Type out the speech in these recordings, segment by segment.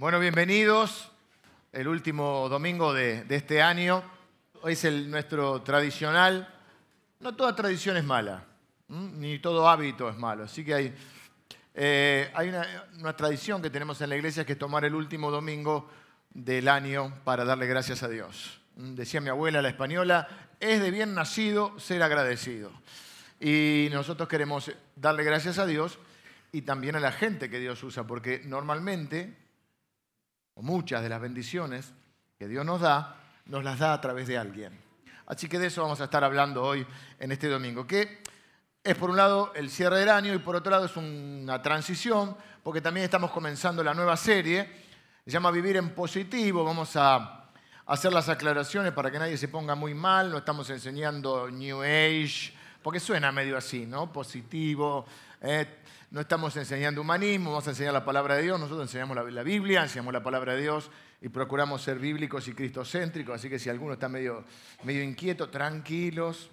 Bueno, bienvenidos. El último domingo de, este año. Hoy es el, nuestro tradicional. No toda tradición es mala, ni todo hábito es malo. Así que hay, eh, hay una, una tradición que tenemos en la iglesia que es tomar el último domingo del año para darle gracias a Dios. Decía mi abuela, la española, es de bien nacido ser agradecido. Y nosotros queremos darle gracias a Dios y también a la gente que Dios usa, porque normalmente, muchas de las bendiciones que Dios nos da, nos las da a través de alguien. Así que de eso vamos a estar hablando hoy en este domingo, que es por un lado el cierre del año y por otro lado es una transición, porque también estamos comenzando la nueva serie, se llama Vivir en Positivo, vamos a hacer las aclaraciones para que nadie se ponga muy mal, no estamos enseñando New Age, porque suena medio así, ¿no? Positivo, eh, no estamos enseñando humanismo, vamos a enseñar la palabra de Dios, nosotros enseñamos la, Biblia, enseñamos la palabra de Dios y procuramos ser bíblicos y cristocéntricos, así que si alguno está medio, medio inquieto, tranquilos,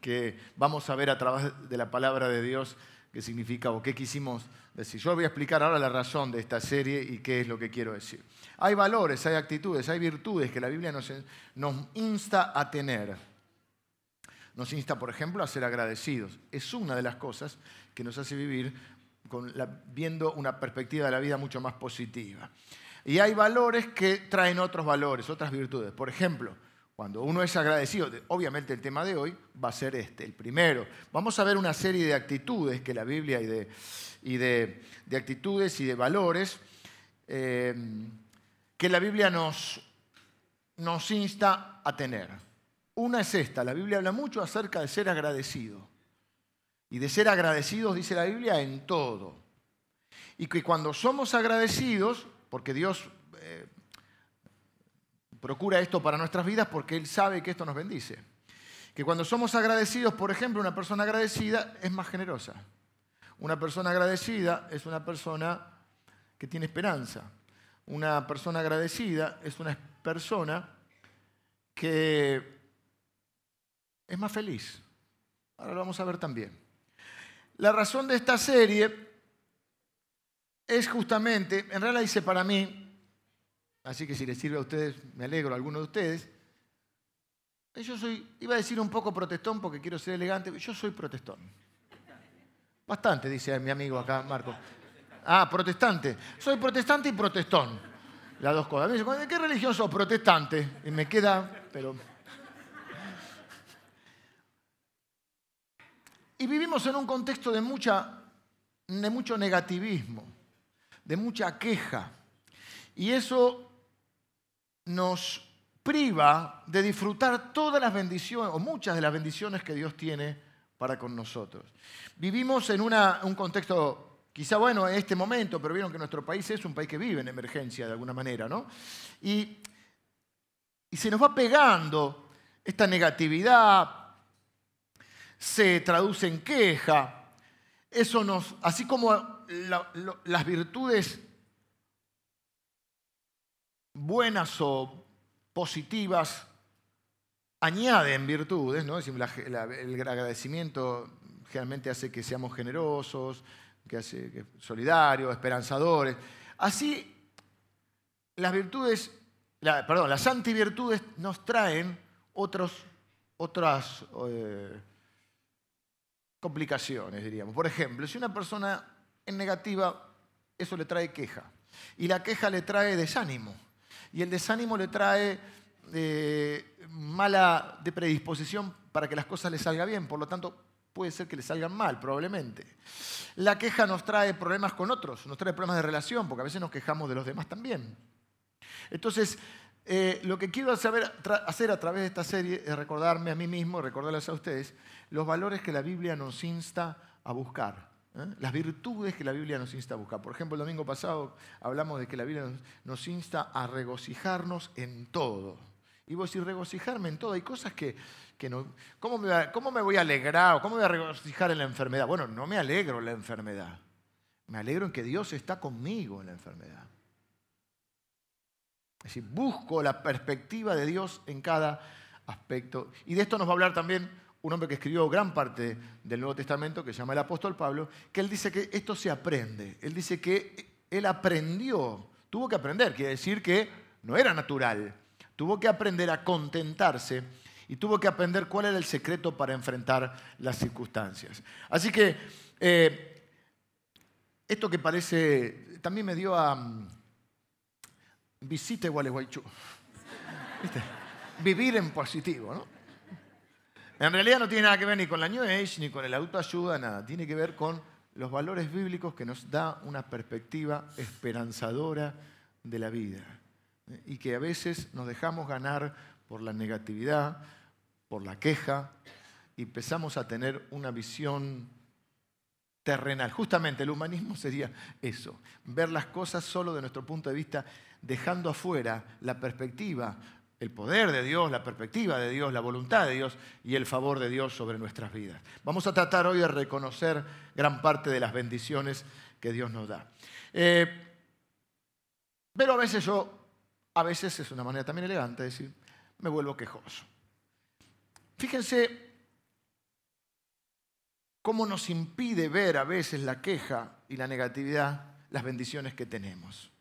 que vamos a ver a través de la palabra de Dios qué significa o qué quisimos decir. Yo voy a explicar ahora la razón de esta serie y qué es lo que quiero decir. Hay valores, hay actitudes, hay virtudes que la Biblia nos insta a tener. Nos insta, por ejemplo, a ser agradecidos. Es una de las cosas que nos hace vivir viendo una perspectiva de la vida mucho más positiva. Y hay valores que traen otros valores, otras virtudes. Por ejemplo, cuando uno es agradecido, obviamente el tema de hoy va a ser este, el primero. Vamos a ver una serie de actitudes que la Biblia y de, actitudes y de valores eh, que la Biblia nos insta a tener. Una es esta, la Biblia habla mucho acerca de ser agradecido. Y de ser agradecidos, dice la Biblia, en todo. Y que cuando somos agradecidos, porque Dios eh, procura esto para nuestras vidas, porque Él sabe que esto nos bendice. Que cuando somos agradecidos, por ejemplo, una persona agradecida es más generosa. Una persona agradecida es una persona que tiene esperanza. Una persona agradecida es una persona que es más feliz. Ahora lo vamos a ver también. La razón de esta serie es justamente, en realidad dice para mí, así que si les sirve a ustedes, me alegro a alguno de ustedes, yo soy, iba a decir un poco protestón porque quiero ser elegante, yo soy protestón. Bastante, dice mi amigo acá, Marco. Ah, protestante. Soy protestante y protestón. Las dos cosas. ¿de qué religión sos? Protestante. Y me queda, pero Y vivimos en un contexto de, mucha, de mucho negativismo, de mucha queja. Y eso nos priva de disfrutar todas las bendiciones, o muchas de las bendiciones que Dios tiene para con nosotros. Vivimos en una, un contexto, quizá bueno en este momento, pero vieron que nuestro país es un país que vive en emergencia de alguna manera, ¿no? Y, y se nos va pegando esta negatividad, se traduce en queja. Eso nos, así como las virtudes buenas o positivas añaden virtudes, ¿no? El agradecimiento generalmente hace que seamos generosos, que hace solidarios, esperanzadores. Así, las virtudes, perdón, las antivirtudes nos traen otros, otras eh, complicaciones, diríamos. Por ejemplo, si una persona es negativa, eso le trae queja. Y la queja le trae desánimo. Y el desánimo le trae eh, mala de predisposición para que las cosas le salgan bien. Por lo tanto, puede ser que le salgan mal, probablemente. La queja nos trae problemas con otros, nos trae problemas de relación, porque a veces nos quejamos de los demás también. Entonces, eh, lo que quiero hacer a través de esta serie es recordarme a mí mismo, recordarles a ustedes, los valores que la Biblia nos insta a buscar, ¿eh? las virtudes que la Biblia nos insta a buscar. Por ejemplo, el domingo pasado hablamos de que la Biblia nos insta a regocijarnos en todo. Y vos decís, regocijarme en todo. Hay cosas que, que no... ¿cómo me, ¿Cómo me voy a alegrar o cómo me voy a regocijar en la enfermedad? Bueno, no me alegro en la enfermedad. Me alegro en que Dios está conmigo en la enfermedad. Es decir, busco la perspectiva de Dios en cada aspecto. Y de esto nos va a hablar también un hombre que escribió gran parte del Nuevo Testamento, que se llama el apóstol Pablo, que él dice que esto se aprende. Él dice que él aprendió, Tuvo que aprender, quiere decir que no era natural. Tuvo que aprender a contentarse y tuvo que aprender cuál era el secreto para enfrentar las circunstancias. Así que eh, esto que parece, también me dio a visita Gualeguaychú. Vivir en positivo, ¿no? En realidad no tiene nada que ver ni con la New Age, ni con el autoayuda, nada. Tiene que ver con los valores bíblicos que nos da una perspectiva esperanzadora de la vida. Y que a veces nos dejamos ganar por la negatividad, por la queja, y empezamos a tener una visión terrenal. Justamente el humanismo sería eso, ver las cosas solo de nuestro punto de vista, dejando afuera la perspectiva, el poder de Dios, la perspectiva de Dios, la voluntad de Dios y el favor de Dios sobre nuestras vidas. Vamos a tratar hoy de reconocer gran parte de las bendiciones que Dios nos da. Eh, pero a veces yo, a veces es una manera también elegante de decir, me vuelvo quejoso. Fíjense cómo nos impide ver a veces la queja y la negatividad las bendiciones que tenemos.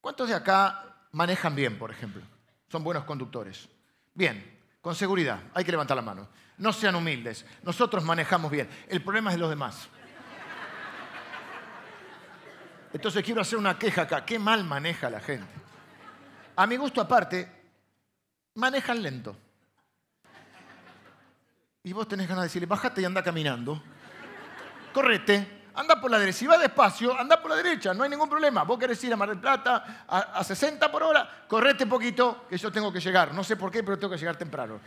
¿Cuántos de acá manejan bien, por ejemplo? son buenos conductores. Bien, con seguridad, hay que levantar la mano. No sean humildes, nosotros manejamos bien. El problema es de los demás. Entonces quiero hacer una queja acá. Qué mal maneja la gente. A mi gusto aparte, manejan lento. Y vos tenés ganas de decirle, bájate y anda caminando. Correte, anda por la derecha. Si va despacio, anda por la derecha, no hay ningún problema. Vos querés ir a Mar del Plata a, 60 por hora, correte poquito, que yo tengo que llegar. No sé por qué, pero tengo que llegar temprano.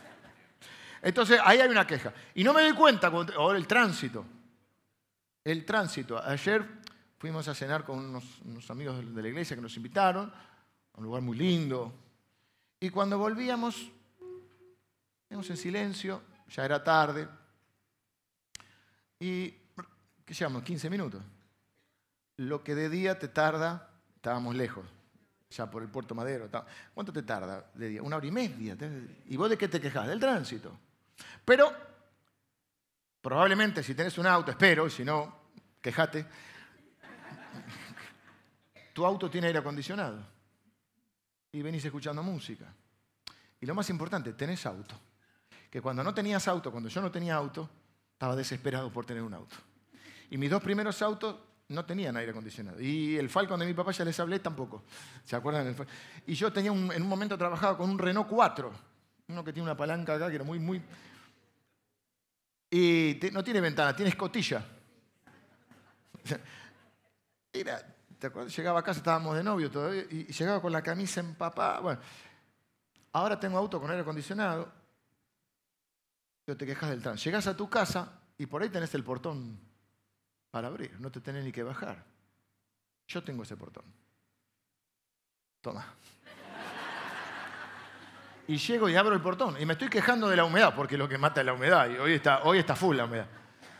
Entonces, ahí hay una queja. Y no me doy cuenta, ahora el tránsito. El tránsito. Ayer fuimos a cenar con unos, amigos de la iglesia que nos invitaron, a un lugar muy lindo. Y cuando volvíamos, vimos en silencio, ya era tarde, y ¿qué llevamos? 15 minutos. Lo que de día te tarda, estábamos lejos, ya por el Puerto Madero. ¿Cuánto te tarda de día? Una hora y media. ¿Y vos de qué te quejas? Del tránsito. Pero probablemente si tenés un auto, espero, si no, quejate, tu auto tiene aire acondicionado y venís escuchando música. Y lo más importante, tenés auto. Que cuando no tenías auto, cuando yo no tenía auto, estaba desesperado por tener un auto. Y mis dos primeros autos no tenían aire acondicionado. Y el Falcon de mi papá ya les hablé tampoco. ¿Se acuerdan? Y yo tenía en un momento trabajaba con un Renault 4, uno que tiene una palanca acá que era muy, muy... Y no tiene ventana, tiene escotilla. Era, ¿te acuerdas? Llegaba a casa, estábamos de novio todavía, y llegaba con la camisa empapada. Bueno, ahora tengo auto con aire acondicionado, pero te quejas del tránsito. Llegas a tu casa y por ahí tenés el portón para abrir, no te tenés ni que bajar. Yo tengo ese portón. Toma. Y llego y abro el portón y me estoy quejando de la humedad, porque lo que mata es la humedad, y hoy está, hoy está full la humedad.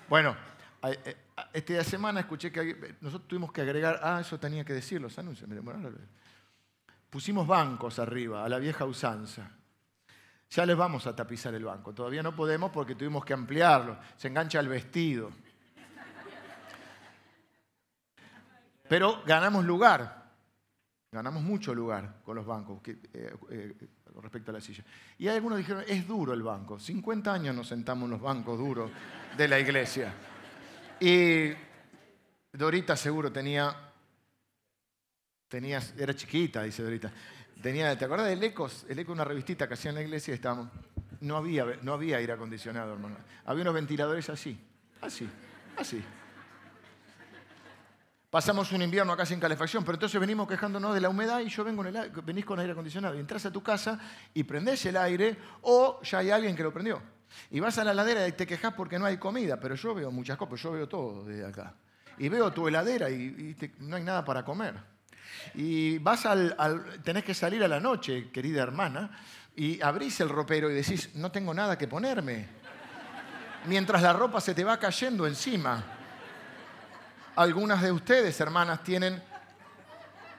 Bueno, eh, esta semana escuché que nosotros tuvimos que agregar, ah, eso tenía que decir los anuncios, pusimos bancos arriba, a la vieja usanza. Ya les vamos a tapizar el banco, todavía no podemos porque tuvimos que ampliarlo, se engancha el vestido. Pero ganamos lugar, ganamos mucho lugar con los bancos eh, eh, con respecto a la silla. Y algunos dijeron, es duro el banco. 50 años nos sentamos en los bancos duros de la iglesia. Y Dorita seguro tenía, tenía era chiquita, dice Dorita. Tenía, ¿Te acuerdas del Ecos? El Eco una revistita que hacía en la iglesia estábamos. No había, no había aire acondicionado, hermano. Había unos ventiladores así, así, así. Pasamos un invierno acá sin calefacción, pero entonces venimos quejándonos de la humedad y yo vengo venís con aire acondicionado y entras a tu casa y prendés el aire o ya hay alguien que lo prendió. Y vas a la heladera y te quejas porque no hay comida, pero yo veo muchas cosas, yo veo todo desde acá. Y veo tu heladera y, no hay nada para comer. Y vas al, tenés que salir a la noche, querida hermana, y abrís el ropero y decís, no tengo nada que ponerme. Mientras la ropa se te va cayendo encima. Algunas de ustedes, hermanas, tienen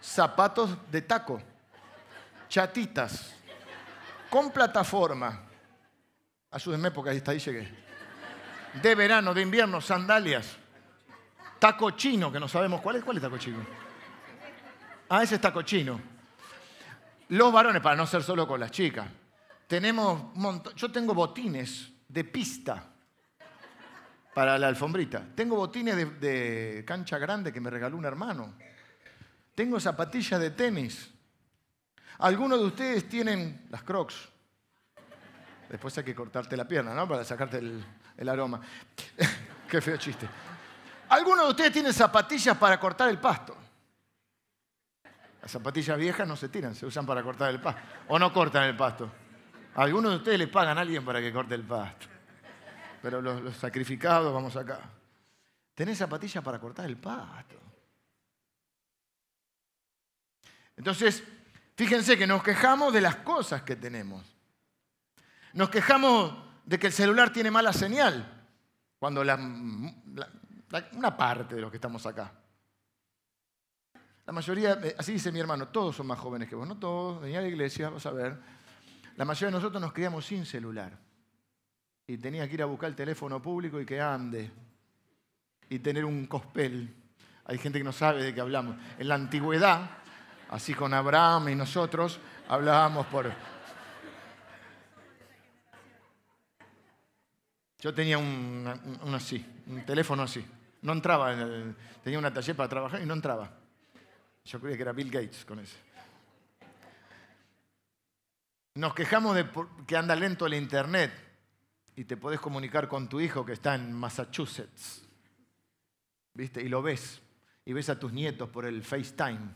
zapatos de taco, chatitas, con plataforma. Ayúdenme porque hasta ahí llegué. De verano, de invierno, sandalias. Taco chino, que no sabemos cuál es. ¿Cuál es taco chino? Ah, ese está cochino. Los varones, para no ser solo con las chicas, tenemos Yo tengo botines de pista para la alfombrita. Tengo botines de, de cancha grande que me regaló un hermano. Tengo zapatillas de tenis. Algunos de ustedes tienen las crocs. Después hay que cortarte la pierna, ¿no? Para sacarte el, aroma. Qué feo chiste. Algunos de ustedes tienen zapatillas para cortar el pasto. Las zapatillas viejas no se tiran, se usan para cortar el pasto. O no cortan el pasto. algunos de ustedes les pagan a alguien para que corte el pasto. Pero los, sacrificados, vamos acá. Tenés zapatillas para cortar el pasto. Entonces, fíjense que nos quejamos de las cosas que tenemos. Nos quejamos de que el celular tiene mala señal, cuando una parte de los que estamos acá. La mayoría, eh, así dice mi hermano, todos son más jóvenes que vos, no todos, venía a la iglesia, vamos a ver. La mayoría de nosotros nos criamos sin celular. Y tenía que ir a buscar el teléfono público y que ande. Y tener un cospel. Hay gente que no sabe de qué hablamos. En la antigüedad, Así con Abraham y nosotros hablábamos por... Yo tenía un, así, un teléfono así. No entraba, tenía una taller para trabajar y no entraba. Yo creía que era Bill Gates con ese. Nos quejamos de que anda lento el internet y te podés comunicar con tu hijo que está en Massachusetts. ¿Viste? Y lo ves. Y ves a tus nietos por el FaceTime.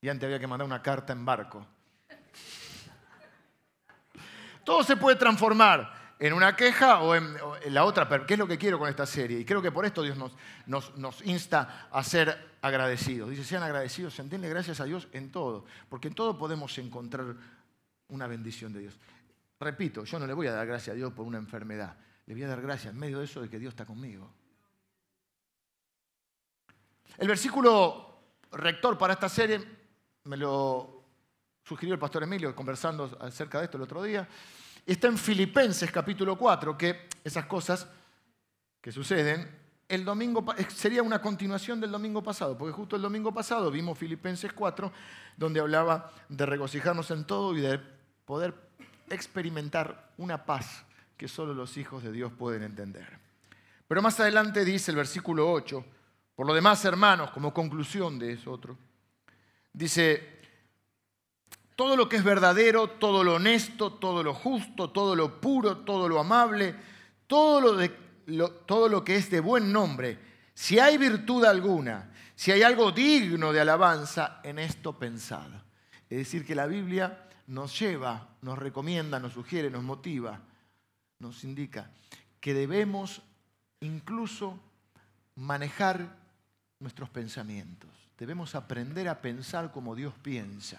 Y antes había que mandar una carta en barco. Todo se puede transformar en una queja o en, la otra, pero ¿qué es lo que quiero con esta serie? Y creo que por esto Dios nos, insta a ser agradecidos. Dice, sean agradecidos, entiende gracias a Dios en todo, porque en todo podemos encontrar una bendición de Dios. Repito, yo no le voy a dar gracias a Dios por una enfermedad, le voy a dar gracias en medio de eso de que Dios está conmigo. El versículo rector para esta serie me lo sugirió el pastor Emilio conversando acerca de esto el otro día. Está en Filipenses capítulo 4, que esas cosas que suceden, el domingo sería una continuación del domingo pasado, porque justo el domingo pasado vimos Filipenses 4, donde hablaba de regocijarnos en todo y de poder experimentar una paz que solo los hijos de Dios pueden entender. Pero más adelante dice el versículo 8, por lo demás, hermanos, como conclusión de eso otro, Dice, todo lo que es verdadero, todo lo honesto, todo lo justo, todo lo puro, todo lo amable, todo lo, todo lo que es de buen nombre, si hay virtud alguna, si hay algo digno de alabanza, en esto pensad. Es decir, que la Biblia nos lleva, nos recomienda, nos sugiere, nos motiva, nos indica que debemos incluso manejar nuestros pensamientos debemos aprender a pensar como Dios piensa.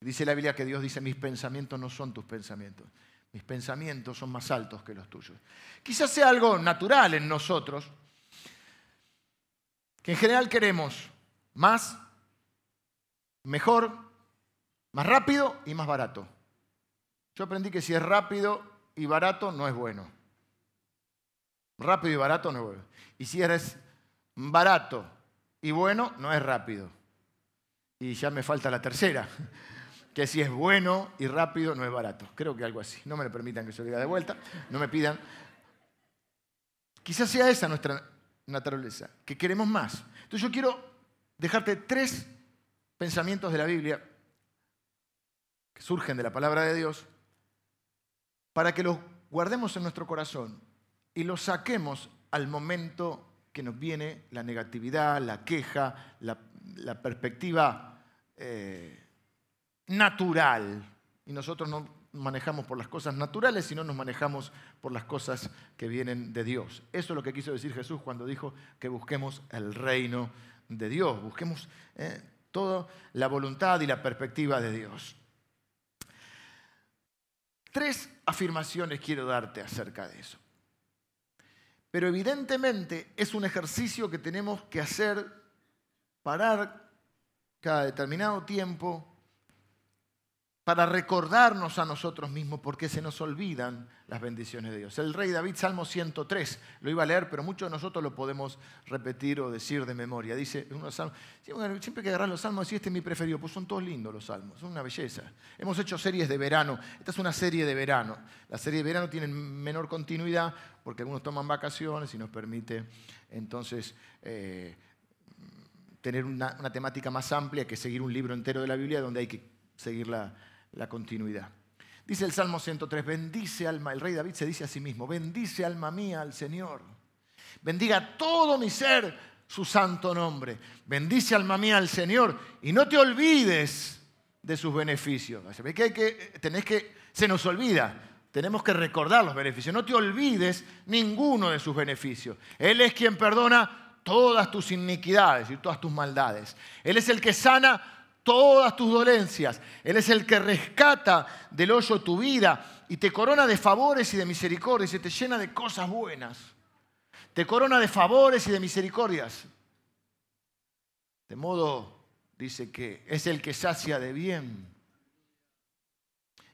Dice la Biblia que Dios dice, mis pensamientos no son tus pensamientos, mis pensamientos son más altos que los tuyos. Quizás sea algo natural en nosotros, que en general queremos más, mejor, más rápido y más barato. Yo aprendí que si es rápido y barato no es bueno. Rápido y barato no es bueno. Y si eres barato y bueno no es rápido. Y ya me falta la tercera, que si es bueno y rápido no es barato. Creo que algo así. No me lo permitan que se lo diga de vuelta, no me pidan. Quizás sea esa nuestra naturaleza, que queremos más. Entonces yo quiero dejarte tres pensamientos de la Biblia que surgen de la palabra de Dios para que los guardemos en nuestro corazón y los saquemos al momento que nos viene la negatividad, la queja, la, perspectiva eh, natural. Y nosotros no manejamos por las cosas naturales, sino nos manejamos por las cosas que vienen de Dios. Eso es lo que quiso decir Jesús cuando dijo que busquemos el reino de Dios, busquemos eh, toda la voluntad y la perspectiva de Dios. Tres afirmaciones quiero darte acerca de eso. Pero evidentemente es un ejercicio que tenemos que hacer, parar cada determinado tiempo para recordarnos a nosotros mismos porque se nos olvidan las bendiciones de Dios. El rey David, Salmo 103, lo iba a leer, pero muchos de nosotros lo podemos repetir o decir de memoria. Dice, uno salmos, siempre que agarras los salmos, si este es mi preferido, pues son todos lindos los salmos, son una belleza. Hemos hecho series de verano, esta es una serie de verano. La serie de verano tiene menor continuidad porque algunos toman vacaciones y nos permite entonces... Eh, tener una, una temática más amplia que seguir un libro entero de la Biblia donde hay que seguir la, la continuidad. Dice el Salmo 103, bendice alma, el rey David se dice a sí mismo, bendice alma mía al Señor. Bendiga todo mi ser su santo nombre. Bendice alma mía al Señor y no te olvides de sus beneficios. Que hay que, tenés que, se nos olvida, tenemos que recordar los beneficios. No te olvides ninguno de sus beneficios. Él es quien perdona todas tus iniquidades y todas tus maldades. Él es el que sana todas tus dolencias. Él es el que rescata del hoyo tu vida y te corona de favores y de misericordias y te llena de cosas buenas. Te corona de favores y de misericordias. De modo, dice que es el que sacia de bien.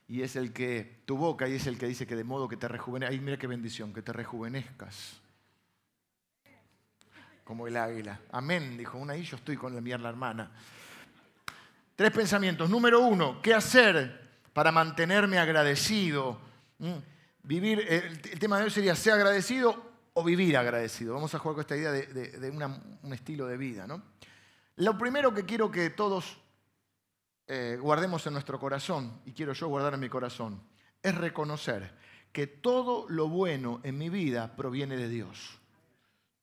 Y es el que, tu boca, y es el que dice que de modo que te rejuvenezcas. Ay, mira qué bendición, que te rejuvenezcas. Como el águila. Amén, dijo una y yo estoy con la mía la hermana. Tres pensamientos. Número uno, ¿qué hacer para mantenerme agradecido? Mm, vivir, el, tema de hoy sería ser agradecido o vivir agradecido. Vamos a jugar con esta idea de, un estilo de vida. ¿no? Lo primero que quiero que todos eh, guardemos en nuestro corazón, y quiero yo guardar en mi corazón, es reconocer que todo lo bueno en mi vida proviene de Dios.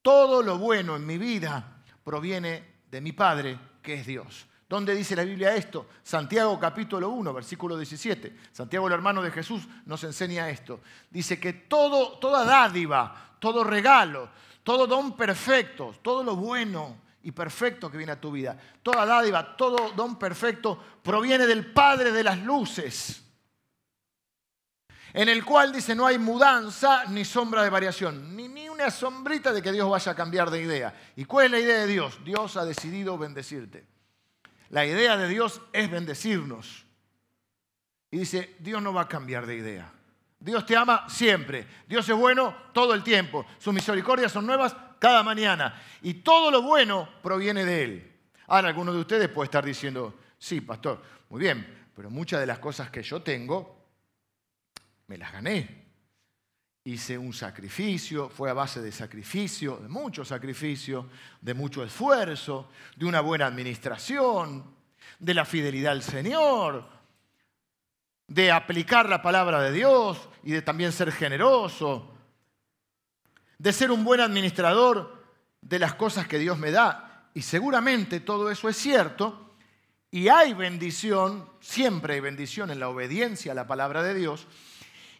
Todo lo bueno en mi vida proviene de mi Padre, que es Dios. ¿Dónde dice la Biblia esto? Santiago capítulo 1, versículo 17. Santiago, el hermano de Jesús, nos enseña esto. Dice que toda dádiva, todo regalo, todo don perfecto, todo lo bueno y perfecto que viene a tu vida, toda dádiva, todo don perfecto proviene del Padre de las luces, en el cual dice no hay mudanza ni sombra de variación, ni, ni una sombrita de que Dios vaya a cambiar de idea. ¿Y cuál es la idea de Dios? Dios ha decidido bendecirte. La idea de Dios es bendecirnos. Y dice, Dios no va a cambiar de idea. Dios te ama siempre. Dios es bueno todo el tiempo. Sus misericordias son nuevas cada mañana. Y todo lo bueno proviene de Él. Ahora, alguno de ustedes puede estar diciendo, sí, pastor, muy bien, pero muchas de las cosas que yo tengo, me las gané hice un sacrificio, fue a base de sacrificio, de mucho sacrificio, de mucho esfuerzo, de una buena administración, de la fidelidad al Señor, de aplicar la palabra de Dios y de también ser generoso, de ser un buen administrador de las cosas que Dios me da. Y seguramente todo eso es cierto. Y hay bendición, siempre hay bendición en la obediencia a la palabra de Dios.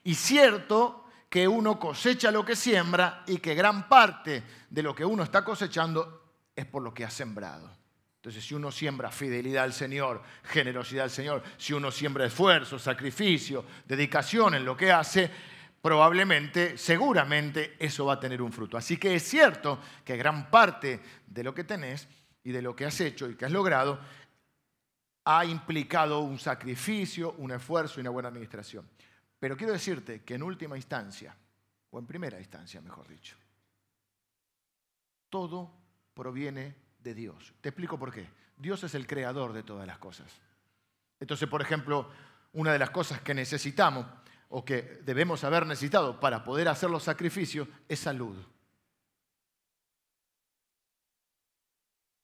Y cierto que uno cosecha lo que siembra y que gran parte de lo que uno está cosechando es por lo que ha sembrado. Entonces, si uno siembra fidelidad al Señor, generosidad al Señor, si uno siembra esfuerzo, sacrificio, dedicación en lo que hace, probablemente, seguramente, eso va a tener un fruto. Así que es cierto que gran parte de lo que tenés y de lo que has hecho y que has logrado ha implicado un sacrificio, un esfuerzo y una buena administración. Pero quiero decirte que en última instancia, o en primera instancia, mejor dicho, todo proviene de Dios. Te explico por qué. Dios es el creador de todas las cosas. Entonces, por ejemplo, una de las cosas que necesitamos o que debemos haber necesitado para poder hacer los sacrificios es salud.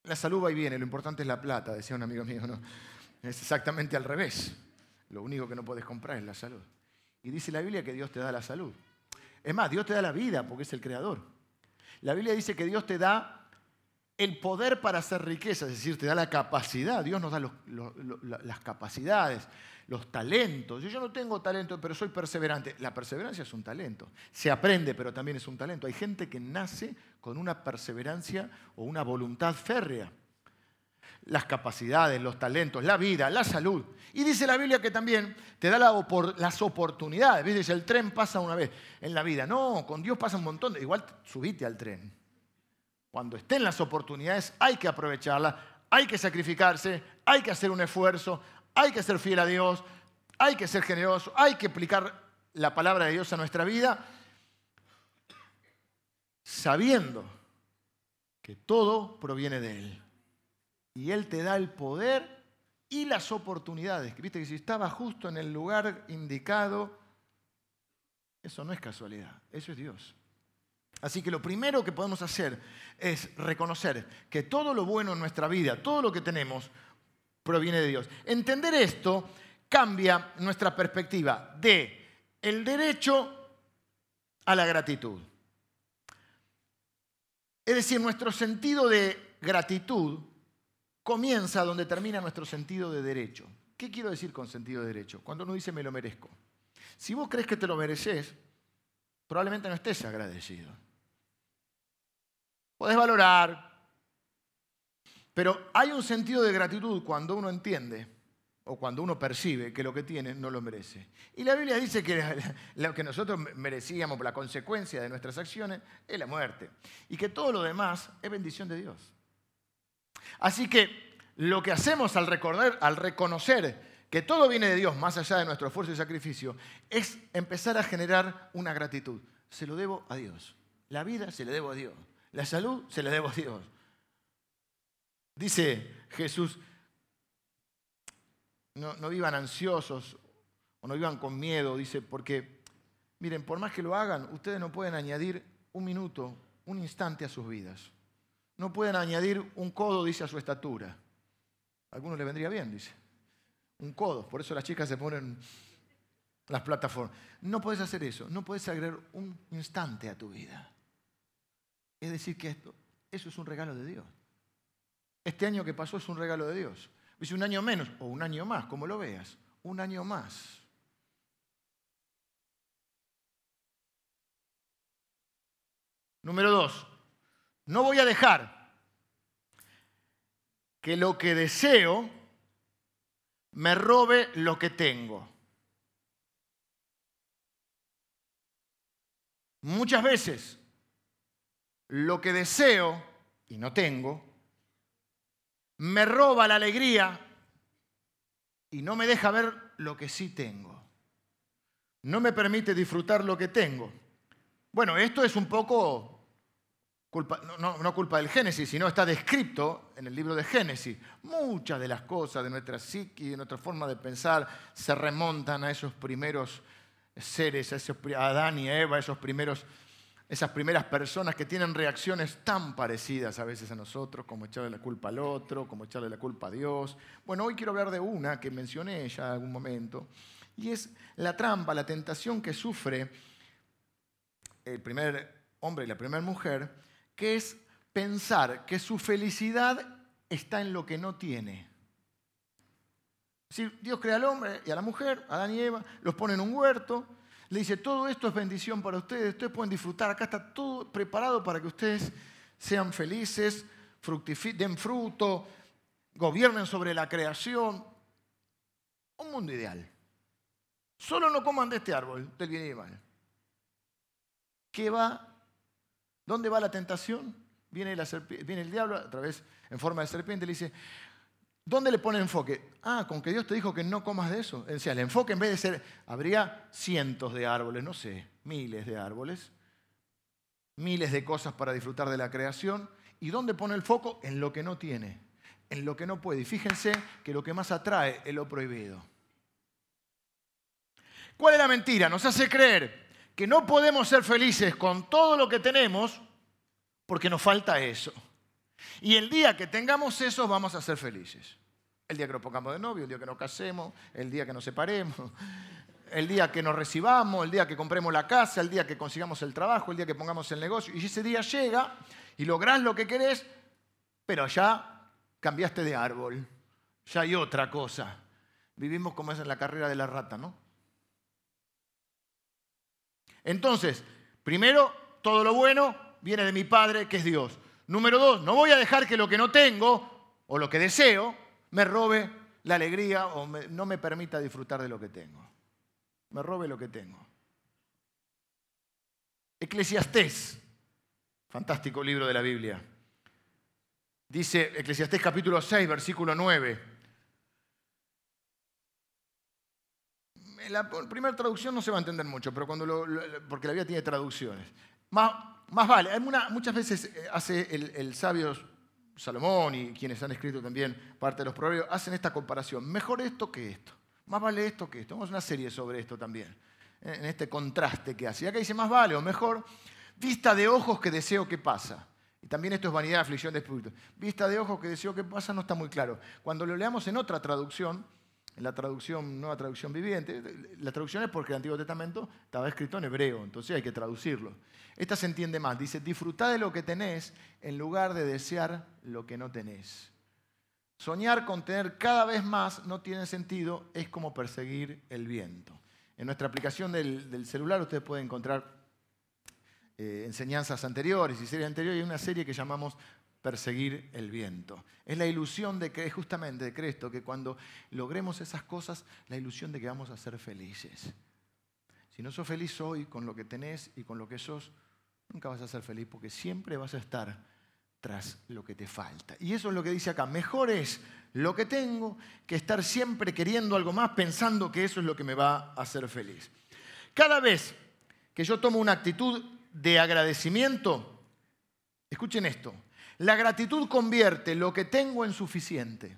La salud va y viene, lo importante es la plata, decía un amigo mío. No, es exactamente al revés. Lo único que no puedes comprar es la salud. Y dice la Biblia que Dios te da la salud. Es más, Dios te da la vida porque es el creador. La Biblia dice que Dios te da el poder para hacer riqueza, es decir, te da la capacidad. Dios nos da las capacidades, los talentos. Yo, yo no tengo talento, pero soy perseverante. La perseverancia es un talento. Se aprende, pero también es un talento. Hay gente que nace con una perseverancia o una voluntad férrea las capacidades, los talentos, la vida, la salud. Y dice la Biblia que también te da las oportunidades. Dice, el tren pasa una vez en la vida. No, con Dios pasa un montón. Igual subite al tren. Cuando estén las oportunidades hay que aprovecharlas, hay que sacrificarse, hay que hacer un esfuerzo, hay que ser fiel a Dios, hay que ser generoso, hay que aplicar la palabra de Dios a nuestra vida, sabiendo que todo proviene de Él. Y Él te da el poder y las oportunidades. Viste que si estaba justo en el lugar indicado, eso no es casualidad, eso es Dios. Así que lo primero que podemos hacer es reconocer que todo lo bueno en nuestra vida, todo lo que tenemos, proviene de Dios. Entender esto cambia nuestra perspectiva de el derecho a la gratitud. Es decir, nuestro sentido de gratitud comienza donde termina nuestro sentido de derecho. ¿Qué quiero decir con sentido de derecho? Cuando uno dice me lo merezco. Si vos crees que te lo mereces, probablemente no estés agradecido. Podés valorar, pero hay un sentido de gratitud cuando uno entiende o cuando uno percibe que lo que tiene no lo merece. Y la Biblia dice que lo que nosotros merecíamos por la consecuencia de nuestras acciones es la muerte. Y que todo lo demás es bendición de Dios. Así que lo que hacemos al, recordar, al reconocer que todo viene de Dios, más allá de nuestro esfuerzo y sacrificio, es empezar a generar una gratitud. Se lo debo a Dios. La vida se le debo a Dios. La salud se le debo a Dios. Dice Jesús, no, no vivan ansiosos o no vivan con miedo, dice, porque, miren, por más que lo hagan, ustedes no pueden añadir un minuto, un instante a sus vidas. No pueden añadir un codo, dice, a su estatura. A algunos le vendría bien, dice. Un codo, por eso las chicas se ponen las plataformas. No puedes hacer eso, no puedes agregar un instante a tu vida. Es decir, que esto, eso es un regalo de Dios. Este año que pasó es un regalo de Dios. Dice un año menos o un año más, como lo veas. Un año más. Número dos, no voy a dejar que lo que deseo me robe lo que tengo. Muchas veces lo que deseo y no tengo me roba la alegría y no me deja ver lo que sí tengo. No me permite disfrutar lo que tengo. Bueno, esto es un poco no, culpa del Génesis, sino está descrito en el libro de Génesis. Muchas de las cosas de nuestra psique, de nuestra forma de pensar, se remontan a esos primeros seres, a, a Adán y Eva, esos primeros esas primeras personas que tienen reacciones tan parecidas a veces a nosotros, como echarle la culpa al otro, como echarle la culpa a Dios. Bueno, hoy quiero hablar de una que mencioné ya en algún momento, y es la trampa, la tentación que sufre el primer hombre y la primera mujer, que es pensar que su felicidad está en lo que no tiene. Si Dios crea al hombre y a la mujer, Adán y Eva, los pone en un huerto, le dice, todo esto es bendición para ustedes, ustedes pueden disfrutar, acá está todo preparado para que ustedes sean felices, den fruto, gobiernen sobre la creación. Un mundo ideal. Solo no coman de este árbol, del bien y mal. ¿Qué va? ¿Dónde va la tentación? Viene, el diablo a través, en forma de serpiente, le dice, ¿Dónde le pone enfoque? Ah, con que Dios te dijo que no comas de eso. O el enfoque en vez de ser, habría cientos de árboles, no sé, miles de árboles, miles de cosas para disfrutar de la creación. ¿Y dónde pone el foco? En lo que no tiene, en lo que no puede. Y fíjense que lo que más atrae es lo prohibido. ¿Cuál es la mentira? Nos hace creer que no podemos ser felices con todo lo que tenemos porque nos falta eso. Y el día que tengamos eso, vamos a ser felices. El día que nos pongamos de novio, el día que nos casemos, el día que nos separemos, el día que nos recibamos, el día que compremos la casa, el día que consigamos el trabajo, el día que pongamos el negocio. Y ese día llega y lográs lo que querés, pero ya cambiaste de árbol, ya hay otra cosa. Vivimos como es en la carrera de la rata, ¿no? Entonces, primero, todo lo bueno viene de mi Padre, que es Dios. Número dos, no voy a dejar que lo que no tengo o lo que deseo me robe la alegría o no me permita disfrutar de lo que tengo. Me robe lo que tengo. Eclesiastés, fantástico libro de la Biblia. Dice Eclesiastés capítulo 6, versículo 9. La primera traducción no se va a entender mucho, pero cuando lo, porque la Biblia tiene traducciones. Más, más vale, muchas veces eh, hace el, el sabio Salomón y quienes han escrito también parte de los proverbios, hacen esta comparación. Mejor esto que esto. Más vale esto que esto. Vamos una serie sobre esto también, en este contraste que hace. Y acá dice más vale o mejor, vista de ojos que deseo que pasa. Y también esto es vanidad, aflicción de espíritu. Vista de ojos que deseo que pasa no está muy claro. Cuando lo leamos en otra traducción, en la traducción, nueva traducción viviente, la traducción es porque el Antiguo Testamento estaba escrito en hebreo, entonces hay que traducirlo. Esta se entiende más. Dice, disfrutad de lo que tenés en lugar de desear lo que no tenés. Soñar con tener cada vez más no tiene sentido, es como perseguir el viento. En nuestra aplicación del, celular ustedes pueden encontrar eh, enseñanzas anteriores y series anteriores. Hay una serie que llamamos Perseguir el viento. Es la ilusión de que, justamente de Cristo, que cuando logremos esas cosas, la ilusión de que vamos a ser felices. Si no sos feliz hoy con lo que tenés y con lo que sos, nunca vas a ser feliz porque siempre vas a estar tras lo que te falta. Y eso es lo que dice acá. Mejor es lo que tengo que estar siempre queriendo algo más pensando que eso es lo que me va a hacer feliz. Cada vez que yo tomo una actitud de agradecimiento, escuchen esto, la gratitud convierte lo que tengo en suficiente.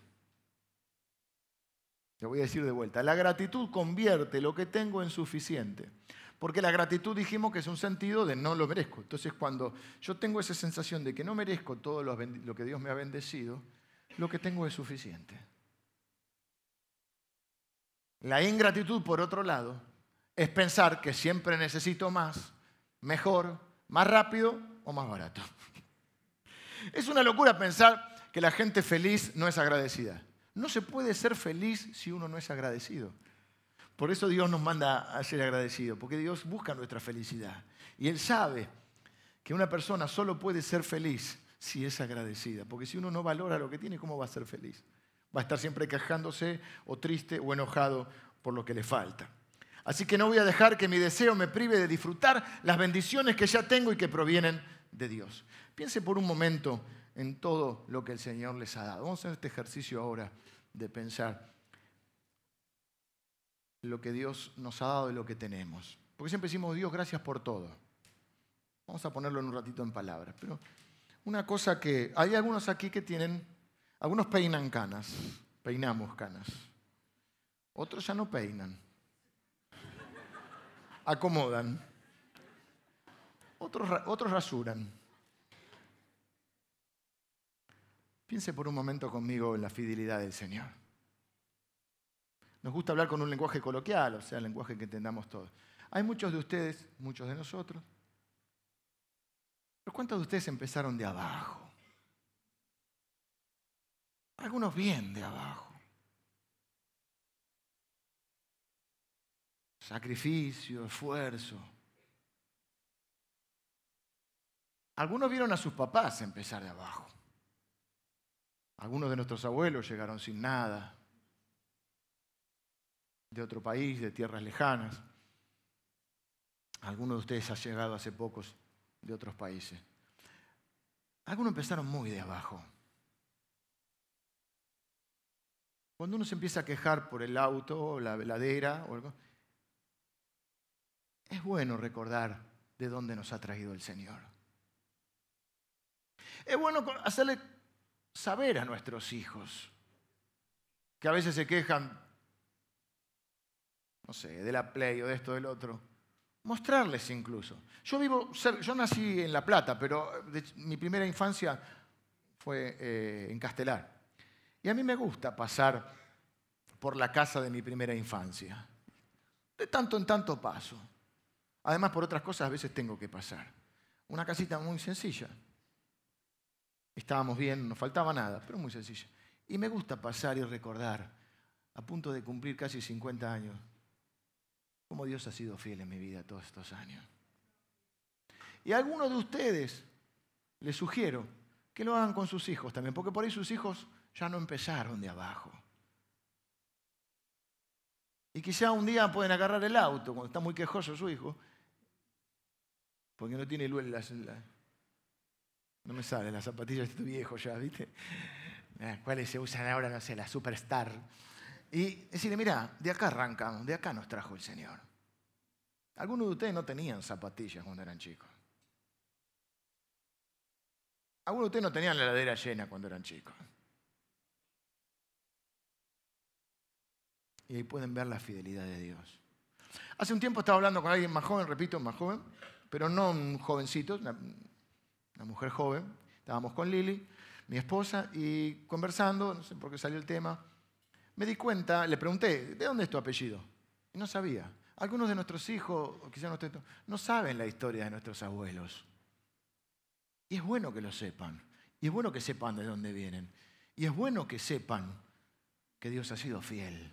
Te voy a decir de vuelta, la gratitud convierte lo que tengo en suficiente. Porque la gratitud dijimos que es un sentido de no lo merezco. Entonces cuando yo tengo esa sensación de que no merezco todo lo, que Dios me ha bendecido, lo que tengo es suficiente. La ingratitud, por otro lado, es pensar que siempre necesito más, mejor, más rápido o más barato. Es una locura pensar que la gente feliz no es agradecida. No se puede ser feliz si uno no es agradecido. Por eso Dios nos manda a ser agradecidos, porque Dios busca nuestra felicidad. Y Él sabe que una persona solo puede ser feliz si es agradecida, porque si uno no valora lo que tiene, ¿cómo va a ser feliz? Va a estar siempre quejándose o triste o enojado por lo que le falta. Así que no voy a dejar que mi deseo me prive de disfrutar las bendiciones que ya tengo y que provienen de Dios. Piense por un momento en todo lo que el Señor les ha dado. Vamos a hacer este ejercicio ahora de pensar lo que Dios nos ha dado y lo que tenemos. Porque siempre decimos, Dios, gracias por todo. Vamos a ponerlo en un ratito en palabras. Pero una cosa que, hay algunos aquí que tienen, algunos peinan canas, peinamos canas. Otros ya no peinan. Acomodan. Otros, otros rasuran. Piense por un momento conmigo en la fidelidad del Señor. Nos gusta hablar con un lenguaje coloquial, o sea, el lenguaje que entendamos todos. Hay muchos de ustedes, muchos de nosotros. Pero ¿cuántos de ustedes empezaron de abajo? Algunos bien de abajo. Sacrificio, esfuerzo. Algunos vieron a sus papás empezar de abajo. Algunos de nuestros abuelos llegaron sin nada de otro país, de tierras lejanas. Algunos de ustedes han llegado hace pocos de otros países. Algunos empezaron muy de abajo. Cuando uno se empieza a quejar por el auto o la veladera o es bueno recordar de dónde nos ha traído el Señor. Es bueno hacerle saber a nuestros hijos que a veces se quejan no sé, de la Play o de esto, del otro. Mostrarles incluso. Yo vivo, yo nací en La Plata, pero mi primera infancia fue eh, en Castelar. Y a mí me gusta pasar por la casa de mi primera infancia. De tanto en tanto paso. Además, por otras cosas, a veces tengo que pasar. Una casita muy sencilla. Estábamos bien, no faltaba nada, pero muy sencilla. Y me gusta pasar y recordar, a punto de cumplir casi 50 años, cómo Dios ha sido fiel en mi vida todos estos años. Y a algunos de ustedes les sugiero que lo hagan con sus hijos también, porque por ahí sus hijos ya no empezaron de abajo. Y quizá un día pueden agarrar el auto cuando está muy quejoso su hijo, porque no tiene las, no me sale las zapatillas de tu viejo ya, ¿viste? Ah, ¿Cuáles se usan ahora? No sé, la Superstar. Y decirle, mira, de acá arrancamos, de acá nos trajo el Señor. Algunos de ustedes no tenían zapatillas cuando eran chicos. Algunos de ustedes no tenían la heladera llena cuando eran chicos. Y ahí pueden ver la fidelidad de Dios. Hace un tiempo estaba hablando con alguien más joven, repito, más joven, pero no un jovencito, una, mujer joven. Estábamos con Lili, mi esposa, y conversando, no sé por qué salió el tema, me di cuenta, le pregunté, ¿de dónde es tu apellido? Y no sabía. Algunos de nuestros hijos, o quizás no, no saben la historia de nuestros abuelos. Y es bueno que lo sepan. Y es bueno que sepan de dónde vienen. Y es bueno que sepan que Dios ha sido fiel.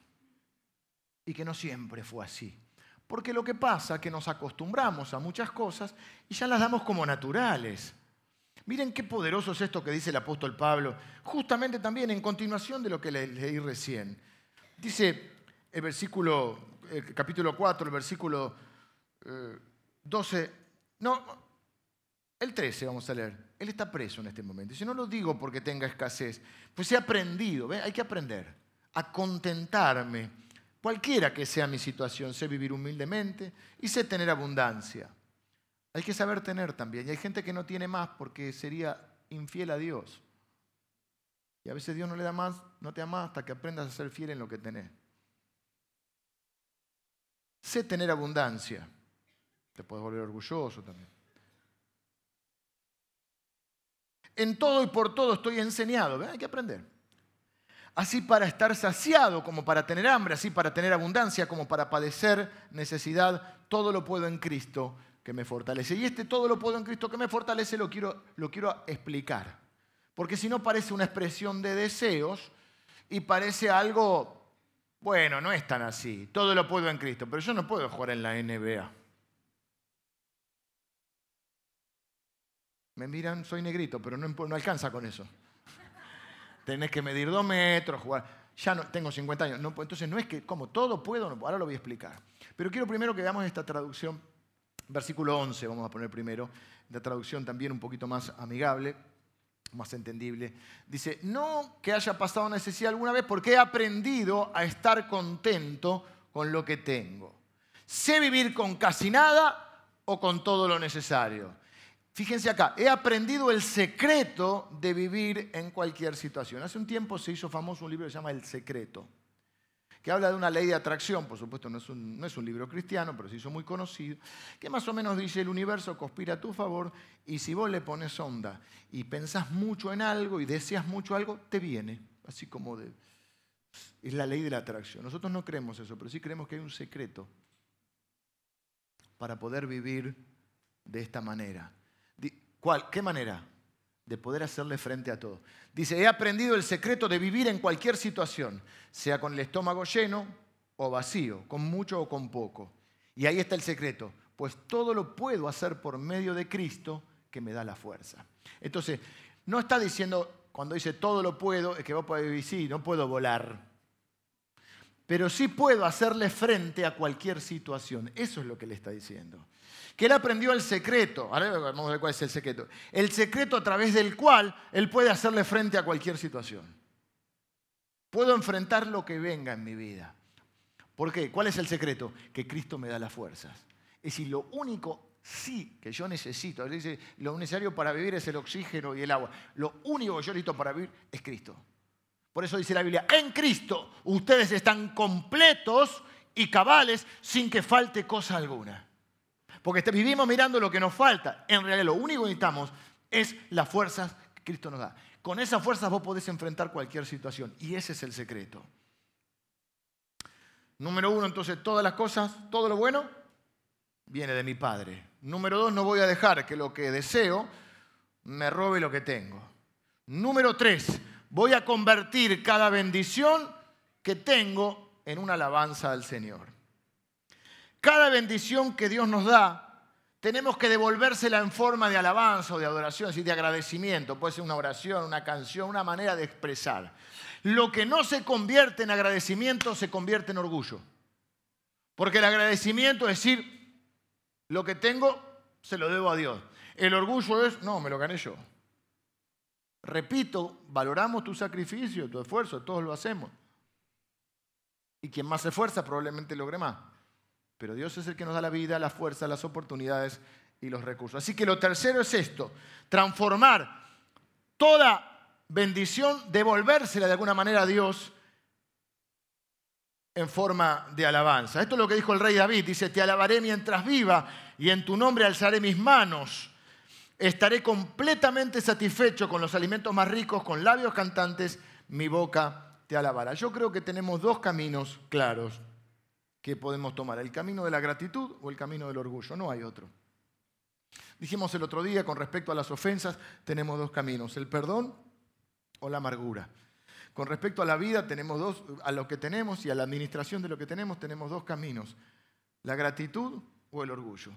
Y que no siempre fue así. Porque lo que pasa es que nos acostumbramos a muchas cosas y ya las damos como naturales. Miren qué poderoso es esto que dice el apóstol Pablo, justamente también en continuación de lo que leí recién. Dice el versículo, capítulo 4, el versículo 12, eh, no, el 13 vamos a leer. Él está preso en este momento. Si no lo digo porque tenga escasez, pues he aprendido, hay que aprender a contentarme Cualquiera que sea mi situación, sé vivir humildemente y sé tener abundancia. Hay que saber tener también. Y hay gente que no tiene más porque sería infiel a Dios. Y a veces Dios no le da más, no te da más hasta que aprendas a ser fiel en lo que tenés. Sé tener abundancia. Te puedes volver orgulloso también. En todo y por todo estoy enseñado. Hay que aprender así para estar saciado como para tener hambre, así para tener abundancia como para padecer necesidad, todo lo puedo en Cristo que me fortalece. Y este todo lo puedo en Cristo que me fortalece lo quiero, lo quiero explicar. Porque si no parece una expresión de deseos y parece algo, bueno, no es tan así, todo lo puedo en Cristo, pero yo no puedo jugar en la NBA. Me miran, soy negrito, pero no, no alcanza con eso tenés que medir dos metros, jugar. Ya no, tengo 50 años. No, entonces no es que, como todo puedo, ahora lo voy a explicar. Pero quiero primero que veamos esta traducción, versículo 11, vamos a poner primero, la traducción también un poquito más amigable, más entendible. Dice, no que haya pasado necesidad alguna vez, porque he aprendido a estar contento con lo que tengo. Sé vivir con casi nada o con todo lo necesario. Fíjense acá, he aprendido el secreto de vivir en cualquier situación. Hace un tiempo se hizo famoso un libro que se llama El Secreto, que habla de una ley de atracción, por supuesto no es, un, no es un libro cristiano, pero se hizo muy conocido, que más o menos dice el universo conspira a tu favor y si vos le pones onda y pensás mucho en algo y deseas mucho algo, te viene, así como de... Es la ley de la atracción. Nosotros no creemos eso, pero sí creemos que hay un secreto para poder vivir de esta manera. ¿Cuál? ¿Qué manera? De poder hacerle frente a todo. Dice, he aprendido el secreto de vivir en cualquier situación, sea con el estómago lleno o vacío, con mucho o con poco. Y ahí está el secreto, pues todo lo puedo hacer por medio de Cristo que me da la fuerza. Entonces, no está diciendo, cuando dice todo lo puedo, es que vos podés vivir, sí, no puedo volar. Pero sí puedo hacerle frente a cualquier situación. Eso es lo que le está diciendo que él aprendió el secreto. Ahora vamos a ver cuál es el secreto. El secreto a través del cual él puede hacerle frente a cualquier situación. Puedo enfrentar lo que venga en mi vida. ¿Por qué? ¿Cuál es el secreto? Que Cristo me da las fuerzas. Es decir, lo único sí que yo necesito, él dice, lo necesario para vivir es el oxígeno y el agua. Lo único que yo necesito para vivir es Cristo. Por eso dice la Biblia, en Cristo ustedes están completos y cabales sin que falte cosa alguna. Porque vivimos mirando lo que nos falta. En realidad lo único que necesitamos es las fuerzas que Cristo nos da. Con esas fuerzas vos podés enfrentar cualquier situación. Y ese es el secreto. Número uno, entonces, todas las cosas, todo lo bueno, viene de mi Padre. Número dos, no voy a dejar que lo que deseo me robe lo que tengo. Número tres, voy a convertir cada bendición que tengo en una alabanza al Señor. Cada bendición que Dios nos da, tenemos que devolvérsela en forma de alabanza o de adoración, es de agradecimiento. Puede ser una oración, una canción, una manera de expresar. Lo que no se convierte en agradecimiento se convierte en orgullo. Porque el agradecimiento es decir, lo que tengo se lo debo a Dios. El orgullo es, no, me lo gané yo. Repito, valoramos tu sacrificio, tu esfuerzo, todos lo hacemos. Y quien más se esfuerza probablemente logre más. Pero Dios es el que nos da la vida, la fuerza, las oportunidades y los recursos. Así que lo tercero es esto, transformar toda bendición, devolvérsela de alguna manera a Dios en forma de alabanza. Esto es lo que dijo el rey David. Dice, te alabaré mientras viva y en tu nombre alzaré mis manos. Estaré completamente satisfecho con los alimentos más ricos, con labios cantantes, mi boca te alabará. Yo creo que tenemos dos caminos claros que podemos tomar, el camino de la gratitud o el camino del orgullo, no hay otro. Dijimos el otro día con respecto a las ofensas, tenemos dos caminos, el perdón o la amargura. Con respecto a la vida, tenemos dos, a lo que tenemos y a la administración de lo que tenemos, tenemos dos caminos, la gratitud o el orgullo.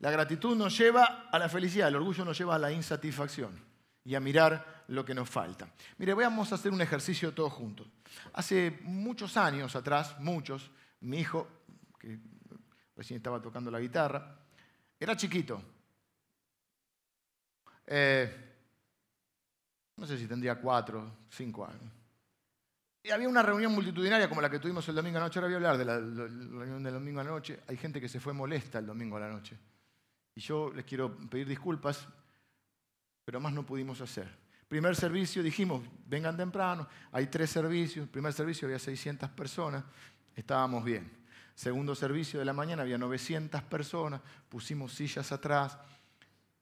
La gratitud nos lleva a la felicidad, el orgullo nos lleva a la insatisfacción y a mirar lo que nos falta. Mire, vamos a hacer un ejercicio todos juntos. Hace muchos años atrás, muchos, mi hijo, que recién estaba tocando la guitarra, era chiquito. Eh, no sé si tendría cuatro, cinco años. Y había una reunión multitudinaria como la que tuvimos el domingo anoche. Ahora voy a hablar de la, reunión del domingo anoche. Hay gente que se fue molesta el domingo a la noche. Y yo les quiero pedir disculpas, pero más no pudimos hacer. Primer servicio, dijimos, vengan temprano, hay tres servicios. Primer servicio había 600 personas, estábamos bien. Segundo servicio de la mañana había 900 personas, pusimos sillas atrás,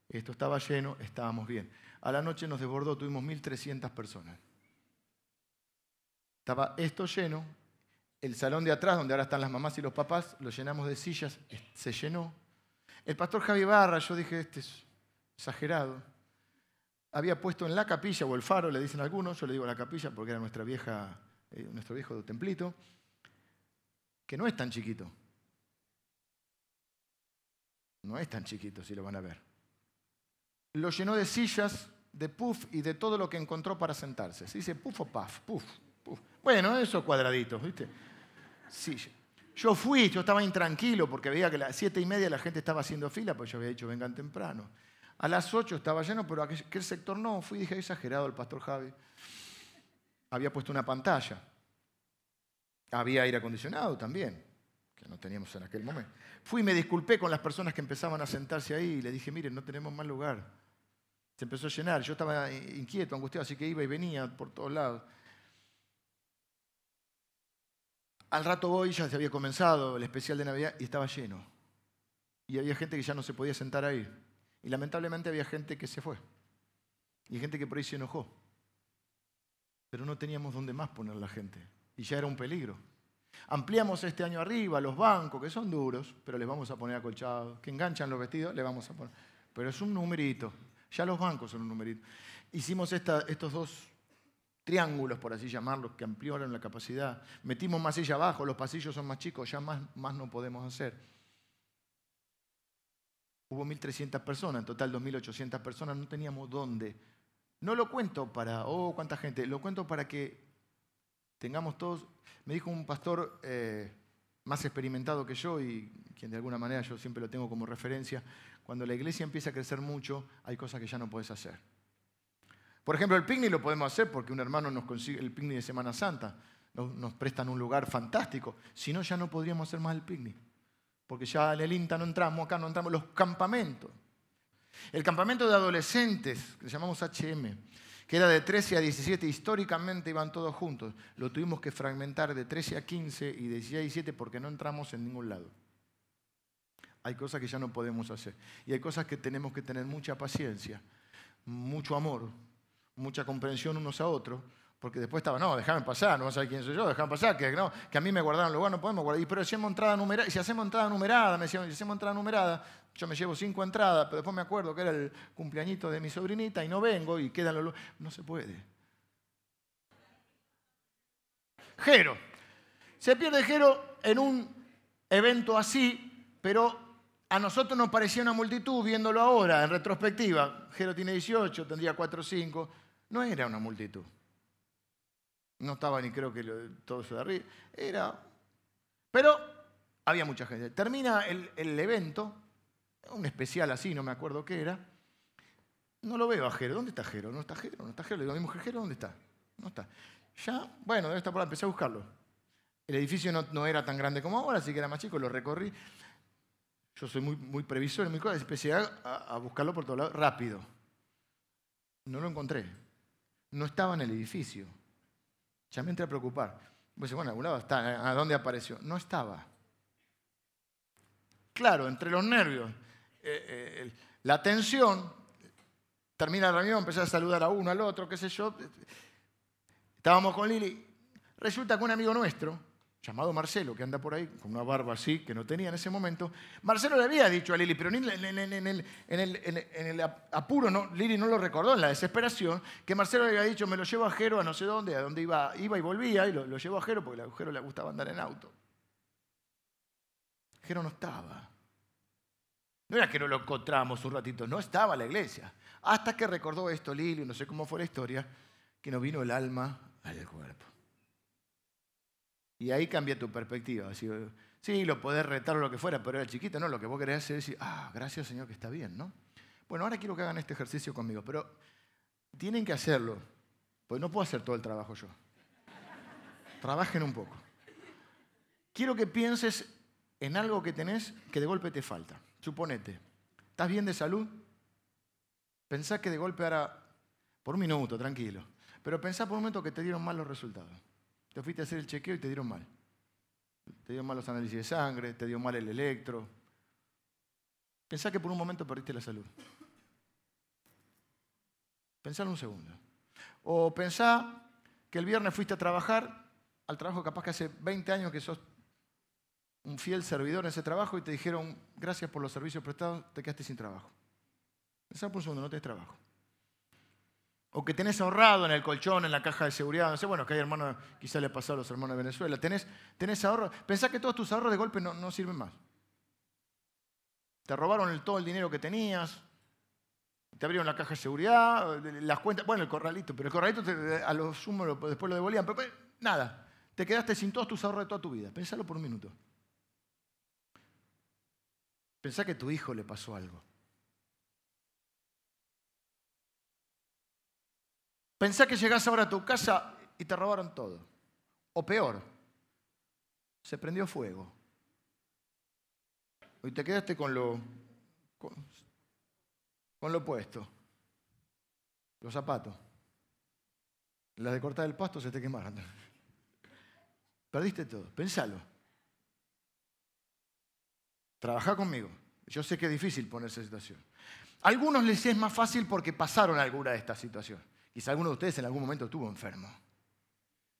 esto estaba lleno, estábamos bien. A la noche nos desbordó, tuvimos 1.300 personas. Estaba esto lleno, el salón de atrás, donde ahora están las mamás y los papás, lo llenamos de sillas, se llenó. El pastor Javi Barra, yo dije, este es exagerado. Había puesto en la capilla, o el faro, le dicen algunos, yo le digo la capilla porque era nuestra vieja, eh, nuestro viejo templito, que no es tan chiquito. No es tan chiquito si lo van a ver. Lo llenó de sillas, de puff y de todo lo que encontró para sentarse. Se dice puff o puff, puff, puff. Bueno, esos cuadraditos, ¿viste? Sí, yo fui, yo estaba intranquilo porque veía que a las siete y media la gente estaba haciendo fila, pues yo había dicho vengan temprano. A las ocho estaba lleno, pero aquel sector no. Fui y dije, exagerado el pastor Javi. Había puesto una pantalla. Había aire acondicionado también, que no teníamos en aquel momento. Fui y me disculpé con las personas que empezaban a sentarse ahí y le dije, miren, no tenemos más lugar. Se empezó a llenar. Yo estaba inquieto, angustiado, así que iba y venía por todos lados. Al rato voy, ya se había comenzado el especial de Navidad y estaba lleno. Y había gente que ya no se podía sentar ahí. Y lamentablemente había gente que se fue. Y gente que por ahí se enojó. Pero no teníamos dónde más poner la gente. Y ya era un peligro. Ampliamos este año arriba los bancos, que son duros, pero les vamos a poner acolchados. Que enganchan los vestidos, le vamos a poner. Pero es un numerito. Ya los bancos son un numerito. Hicimos estos dos triángulos, por así llamarlos, que ampliaron la capacidad. Metimos más silla abajo, los pasillos son más chicos, ya más, no podemos hacer. Hubo 1.300 personas, en total 2.800 personas, no teníamos dónde. No lo cuento para, oh, cuánta gente, lo cuento para que tengamos todos, me dijo un pastor eh, más experimentado que yo y quien de alguna manera yo siempre lo tengo como referencia, cuando la iglesia empieza a crecer mucho, hay cosas que ya no puedes hacer. Por ejemplo, el picnic lo podemos hacer porque un hermano nos consigue el picnic de Semana Santa. Nos, prestan un lugar fantástico. Si no, ya no podríamos hacer más el picnic. Porque ya en el INTA no entramos, acá no entramos. Los campamentos. El campamento de adolescentes, que llamamos HM, que era de 13 a 17, históricamente iban todos juntos. Lo tuvimos que fragmentar de 13 a 15 y de 16 a 17 porque no entramos en ningún lado. Hay cosas que ya no podemos hacer. Y hay cosas que tenemos que tener mucha paciencia, mucho amor, mucha comprensión unos a otros, porque después estaba, no, déjame pasar, no vas a saber quién soy yo, déjame pasar, que, no, que a mí me guardaron lugar, no podemos guardar. Y, pero si hacemos entrada numerada, si hacemos entrada numerada, me decían, si hacemos entrada numerada, yo me llevo cinco entradas, pero después me acuerdo que era el cumpleañito de mi sobrinita y no vengo y quedan los... No se puede. Jero. Se pierde Jero en un evento así, pero a nosotros nos parecía una multitud viéndolo ahora, en retrospectiva. Jero tiene 18, tendría 4 o 5 no era una multitud. No estaba ni creo que todo eso de arriba. Era. Pero había mucha gente. Termina el, evento, un especial así, no me acuerdo qué era. No lo veo a Jero. ¿Dónde está Jero? No está Jero, no está Jero. Le digo mi mujer, Jero, ¿dónde está? No está. Ya, bueno, debe estar por ahí. Empecé a buscarlo. El edificio no, era tan grande como ahora, así que era más chico, lo recorrí. Yo soy muy, muy previsor mi cosa, empecé a, a buscarlo por todos lados, rápido. No lo encontré. No estaba en el edificio. Ya me entré a preocupar. Pues bueno, algún lado está. ¿A dónde apareció? No estaba. Claro, entre los nervios, eh, eh, la tensión, termina la reunión, empecé a saludar a uno, al otro, qué sé yo. Estábamos con Lili. Resulta que un amigo nuestro, llamado Marcelo, que anda por ahí con una barba así, que no tenía en ese momento, Marcelo le había dicho a Lili, pero en el, apuro, no, Lili no lo recordó, en la desesperación, que Marcelo le había dicho, me lo llevo a Jero a no sé dónde, a dónde iba, iba y volvía, y lo, lo llevó a Jero porque a Jero le gustaba andar en auto. Jero no estaba. No era que no lo encontramos un ratito, no estaba en la iglesia. Hasta que recordó esto Lili, no sé cómo fue la historia, que no vino el alma al cuerpo. Y ahí cambia tu perspectiva. sí, lo podés retar o lo que fuera, pero era chiquito, ¿no? Lo que vos querés hacer es decir, ah, gracias Señor que está bien, ¿no? Bueno, ahora quiero que hagan este ejercicio conmigo, pero tienen que hacerlo, pues no puedo hacer todo el trabajo yo. Trabajen un poco. Quiero que pienses en algo que tenés que de golpe te falta. Suponete, ¿estás bien de salud? Pensá que de golpe ahora, por un minuto, tranquilo, pero pensá por un momento que te dieron mal los resultados. Te fuiste a hacer el chequeo y te dieron mal. Te dieron mal los análisis de sangre, te dio mal el electro. Pensá que por un momento perdiste la salud. Pensá un segundo. O pensá que el viernes fuiste a trabajar, al trabajo capaz que hace 20 años que sos un fiel servidor en ese trabajo y te dijeron, gracias por los servicios prestados, te quedaste sin trabajo. Pensá por un segundo, no tenés trabajo o que tenés ahorrado en el colchón, en la caja de seguridad, no sé, bueno, que hay hermanos, quizá le pasó a los hermanos de Venezuela, tenés, tenés ahorro, pensá que todos tus ahorros de golpe no, sirven más. Te robaron todo el dinero que tenías, te abrieron la caja de seguridad, las cuentas, bueno, el corralito, pero el corralito a lo sumo después lo devolvían, pero, nada, te quedaste sin todos tus ahorros de toda tu vida. Pensalo por un minuto. Pensá que a tu hijo le pasó algo. Pensá que llegás ahora a tu casa y te robaron todo. O peor, se prendió fuego. Y te quedaste con lo, con, lo puesto. Los zapatos. Las de cortar el pasto se te quemaron. Perdiste todo. Pensalo. Trabajá conmigo. Yo sé que es difícil ponerse en situación. A algunos les es más fácil porque pasaron alguna de estas situaciones. Quizá alguno de ustedes en algún momento estuvo enfermo.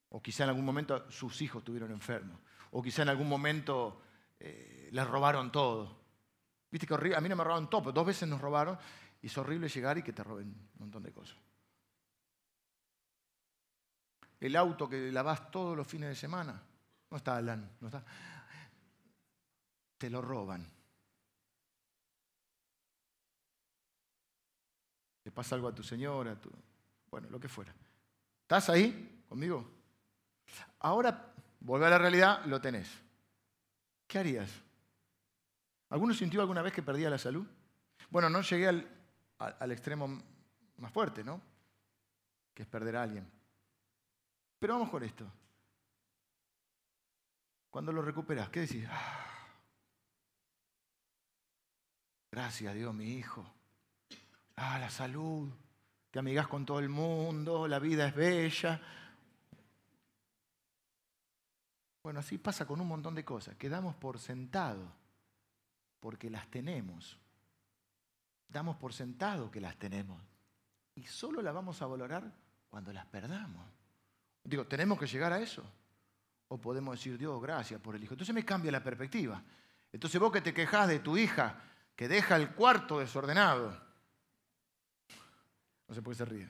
O quizá en algún momento sus hijos estuvieron enfermos. O quizá en algún momento eh, les robaron todo. Viste que horrible. A mí no me robaron todo, pero dos veces nos robaron. Y es horrible llegar y que te roben un montón de cosas. El auto que lavas todos los fines de semana. No está Alan, no está. Te lo roban. Le pasa algo a tu señora, a tu, bueno, lo que fuera. ¿Estás ahí conmigo? Ahora, vuelve a la realidad, lo tenés. ¿Qué harías? ¿Alguno sintió alguna vez que perdía la salud? Bueno, no llegué al, al extremo más fuerte, ¿no? Que es perder a alguien. Pero vamos con esto. Cuando lo recuperas, ¿qué decís? Ah, gracias a Dios, mi hijo. Ah, la salud te amigas con todo el mundo, la vida es bella. Bueno, así pasa con un montón de cosas. Quedamos por sentado porque las tenemos. Damos por sentado que las tenemos. Y solo las vamos a valorar cuando las perdamos. Digo, ¿tenemos que llegar a eso? O podemos decir, Dios, gracias por el hijo. Entonces me cambia la perspectiva. Entonces vos que te quejas de tu hija que deja el cuarto desordenado, no sé por qué se.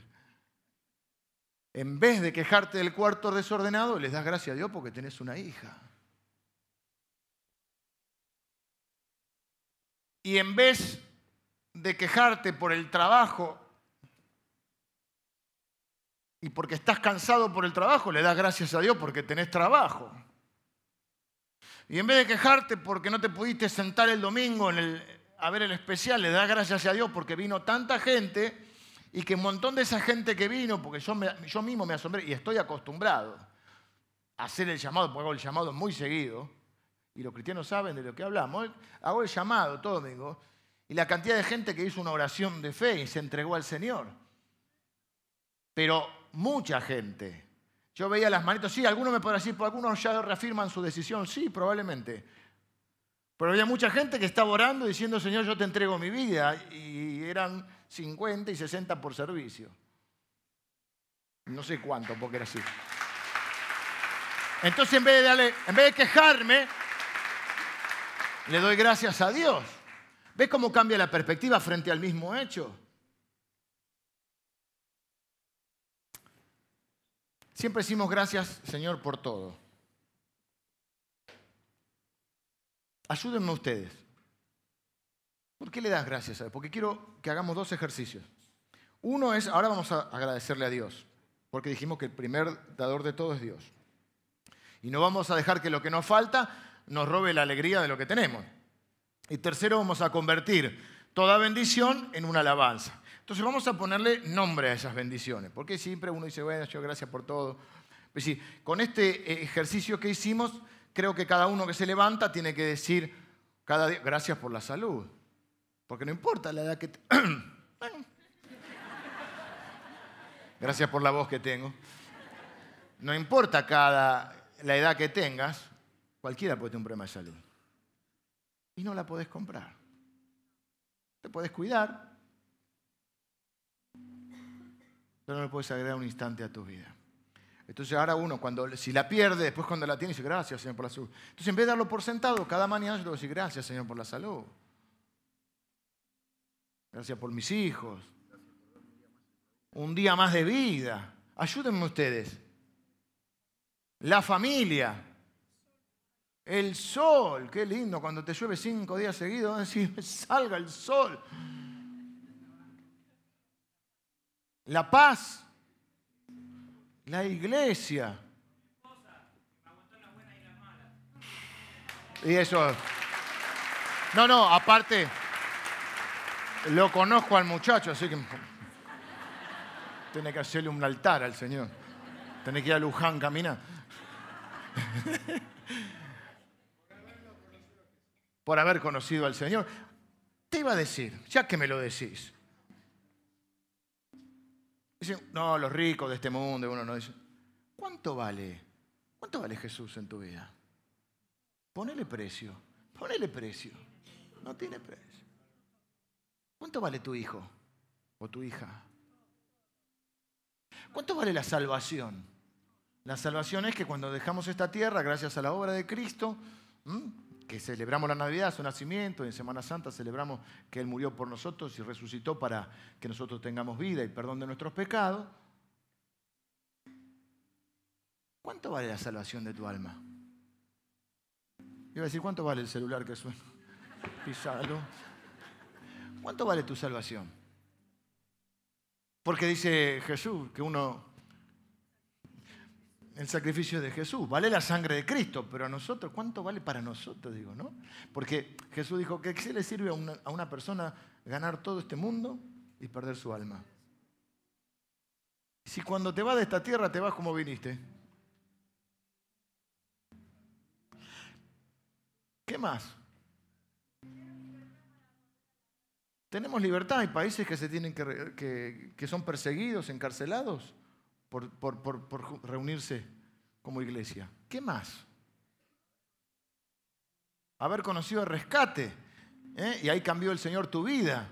En vez de quejarte del cuarto desordenado, les das gracias a Dios porque tenés una hija. Y en vez de quejarte por el trabajo y porque estás cansado por el trabajo, le das gracias a Dios porque tenés trabajo. Y en vez de quejarte porque no te pudiste sentar el domingo a ver el especial, le das gracias a Dios porque vino tanta gente y que un montón de esa gente que vino, porque yo, yo mismo me asombré y estoy acostumbrado. hacer el llamado, porque hago el llamado muy seguido, y los cristianos saben de lo que hablamos, hago el llamado todo domingo, y la cantidad de gente que hizo una oración de fe y se entregó al Señor. Pero mucha gente. Yo veía las manitos, sí, algunos me podrán decir, algunos ya reafirman su decisión, sí, probablemente. Pero había mucha gente que estaba orando diciendo, Señor, yo te entrego mi vida. Y eran 50 y 60 por servicio. No sé cuánto, porque era así. Entonces, en vez de, en vez de quejarme, le doy gracias a Dios. ¿Ves cómo cambia la perspectiva frente al mismo hecho? Siempre decimos gracias, Señor, por todo. Ayúdenme ustedes. ¿Por qué le das gracias a Dios? Porque quiero que hagamos dos ejercicios. Uno es, ahora vamos a agradecerle a Dios, porque dijimos que el primer dador de todo es Dios. Y no vamos a dejar que lo que nos falta nos robe la alegría de lo que tenemos. Y tercero, vamos a convertir toda bendición en una alabanza. Entonces vamos a ponerle nombre a esas bendiciones, porque siempre uno dice, bueno, yo gracias por todo. Pues sí, con este ejercicio que hicimos, creo que cada uno que se levanta tiene que decir cada gracias por la salud. Porque no importa la edad que... gracias por la voz que tengo. No importa cada la edad que tengas, cualquiera puede tener un problema de salud. Y no la podés comprar. Te puedes cuidar, pero no le puedes agregar un instante a tu vida. Entonces ahora uno, cuando, si la pierde, después cuando la tiene, dice, gracias Señor por la salud. Entonces en vez de darlo por sentado, cada mañana yo que decir, gracias Señor por la salud. Gracias por mis hijos. Un día más de vida. Ayúdenme ustedes la familia, el sol, qué lindo cuando te llueve cinco días seguidos, decir, salga el sol. La paz, la iglesia. Y eso. No, no, aparte, lo conozco al muchacho, así que tiene que hacerle un altar al Señor. Tiene que ir a Luján caminar. Por haber conocido al Señor. Te iba a decir, ya que me lo decís. Dicen, no, los ricos de este mundo, uno no dice, ¿cuánto vale? ¿Cuánto vale Jesús en tu vida? Ponele precio, ponele precio. No tiene precio. ¿Cuánto vale tu hijo o tu hija? ¿Cuánto vale la salvación? La salvación es que cuando dejamos esta tierra, gracias a la obra de Cristo, que celebramos la Navidad, su nacimiento, y en Semana Santa celebramos que Él murió por nosotros y resucitó para que nosotros tengamos vida y perdón de nuestros pecados. ¿Cuánto vale la salvación de tu alma? Iba a decir, ¿cuánto vale el celular que suena? Pisalo. ¿Cuánto vale tu salvación? Porque dice Jesús que uno el sacrificio de Jesús, vale la sangre de Cristo, pero a nosotros, ¿cuánto vale para nosotros? Digo, ¿no? Porque Jesús dijo que ¿qué le sirve a una, a una persona ganar todo este mundo y perder su alma? Si cuando te vas de esta tierra te vas como viniste. ¿Qué más? Tenemos libertad, hay países que, se tienen que, que, que son perseguidos, encarcelados por, reunirse como iglesia. ¿Qué más? Haber conocido el rescate. ¿eh? Y ahí cambió el Señor tu vida.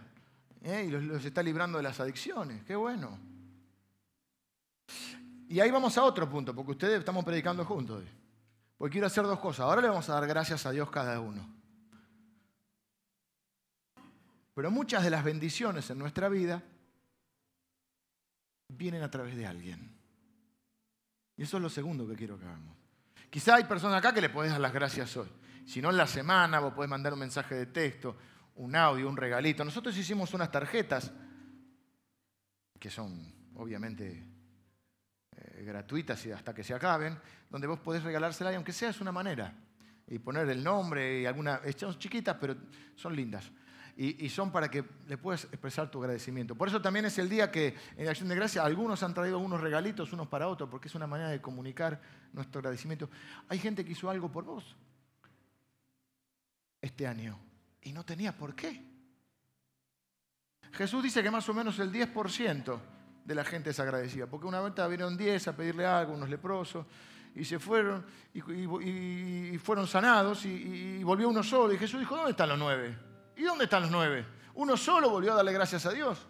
¿eh? Y los, está librando de las adicciones. Qué bueno. Y ahí vamos a otro punto, porque ustedes estamos predicando juntos. Porque quiero hacer dos cosas. Ahora le vamos a dar gracias a Dios cada uno. Pero muchas de las bendiciones en nuestra vida vienen a través de alguien. Y eso es lo segundo que quiero que hagamos. Quizá hay personas acá que le podés dar las gracias hoy. Si no en la semana, vos podés mandar un mensaje de texto, un audio, un regalito. Nosotros hicimos unas tarjetas que son obviamente eh, gratuitas y hasta que se acaben, donde vos podés regalársela y aunque sea es una manera. Y poner el nombre y alguna. Son chiquitas, pero son lindas. Y, son para que le puedas expresar tu agradecimiento. Por eso también es el día que en Acción de Gracia algunos han traído unos regalitos unos para otros, porque es una manera de comunicar nuestro agradecimiento. Hay gente que hizo algo por vos este año y no tenía por qué. Jesús dice que más o menos el 10% de la gente es agradecida, porque una vez vinieron 10 a pedirle algo, unos leprosos, y se fueron y, fueron sanados y, volvió uno solo. Y Jesús dijo, ¿dónde están los nueve? ¿Y dónde están los nueve? Uno solo volvió a darle gracias a Dios.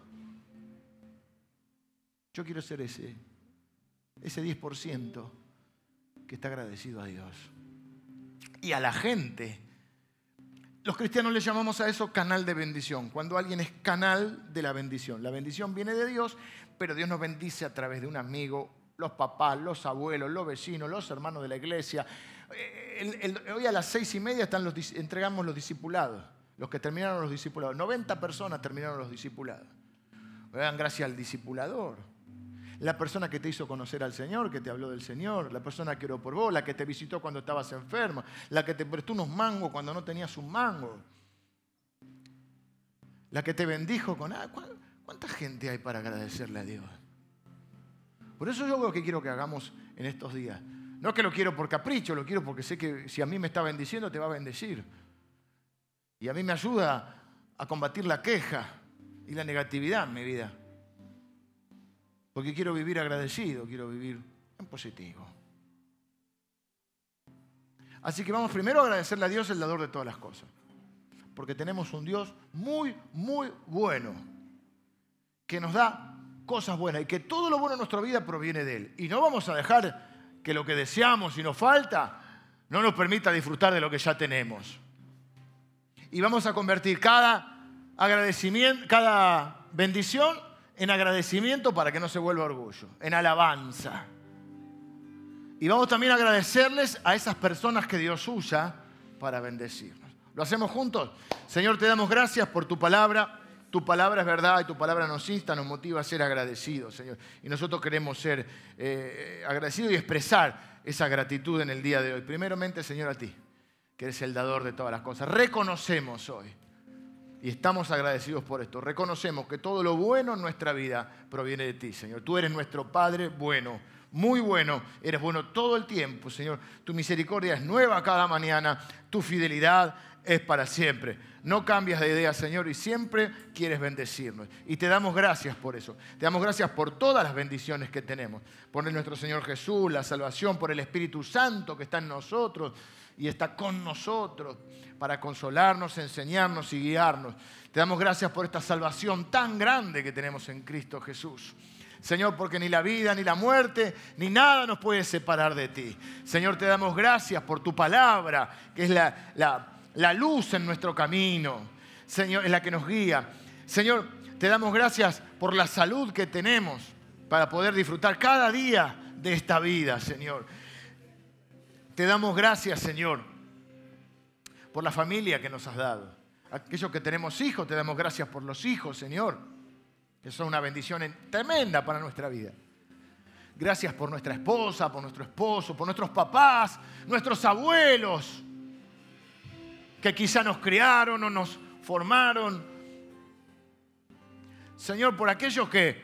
Yo quiero ser ese, ese 10% que está agradecido a Dios. Y a la gente. Los cristianos le llamamos a eso canal de bendición, cuando alguien es canal de la bendición. La bendición viene de Dios, pero Dios nos bendice a través de un amigo, los papás, los abuelos, los vecinos, los hermanos de la iglesia. hoy a las seis y media están los, entregamos los discipulados, los que terminaron los discipulados. 90 personas terminaron los discipulados. Dan gracias al discipulador. La persona que te hizo conocer al Señor, que te habló del Señor, la persona que oró por vos, la que te visitó cuando estabas enferma, la que te prestó unos mangos cuando no tenías un mango, la que te bendijo con... ¿Cuánta gente hay para agradecerle a Dios? Por eso yo lo que quiero que hagamos en estos días. No es que lo quiero por capricho, lo quiero porque sé que si a mí me está bendiciendo, te va a bendecir. Y a mí me ayuda a combatir la queja y la negatividad en mi vida. Porque quiero vivir agradecido, quiero vivir en positivo. Así que vamos primero a agradecerle a Dios, el dador de todas las cosas. Porque tenemos un Dios muy, muy bueno, que nos da cosas buenas y que todo lo bueno en nuestra vida proviene de Él. Y no vamos a dejar que lo que deseamos y nos falta no nos permita disfrutar de lo que ya tenemos. Y vamos a convertir cada agradecimiento, cada bendición en agradecimiento para que no se vuelva orgullo, en alabanza. Y vamos también a agradecerles a esas personas que Dios usa para bendecirnos. ¿Lo hacemos juntos? Señor, te damos gracias por tu palabra. Tu palabra es verdad y tu palabra nos insta, nos motiva a ser agradecidos, Señor. Y nosotros queremos ser eh, agradecidos y expresar esa gratitud en el día de hoy. Primeramente, Señor, a ti, que eres el dador de todas las cosas. Reconocemos hoy, y estamos agradecidos por esto, reconocemos que todo lo bueno en nuestra vida proviene de ti, Señor. Tú eres nuestro Padre bueno, muy bueno, eres bueno todo el tiempo, Señor. Tu misericordia es nueva cada mañana, tu fidelidad es para siempre. No cambias de idea, Señor, y siempre quieres bendecirnos. Y te damos gracias por eso. Te damos gracias por todas las bendiciones que tenemos. Por nuestro Señor Jesús, la salvación, por el Espíritu Santo que está en nosotros y está con nosotros para consolarnos, enseñarnos y guiarnos. Te damos gracias por esta salvación tan grande que tenemos en Cristo Jesús. Señor, porque ni la vida, ni la muerte, ni nada nos puede separar de ti. Señor, te damos gracias por tu palabra, que es la, la la luz en nuestro camino, Señor, es la que nos guía. Señor, te damos gracias por la salud que tenemos para poder disfrutar cada día de esta vida, Señor. Te damos gracias, Señor, por la familia que nos has dado. Aquellos que tenemos hijos, te damos gracias por los hijos, Señor, que son una bendición tremenda para nuestra vida. Gracias por nuestra esposa, por nuestro esposo, por nuestros papás, nuestros abuelos, que quizá nos criaron o nos formaron. Señor, por aquellos que,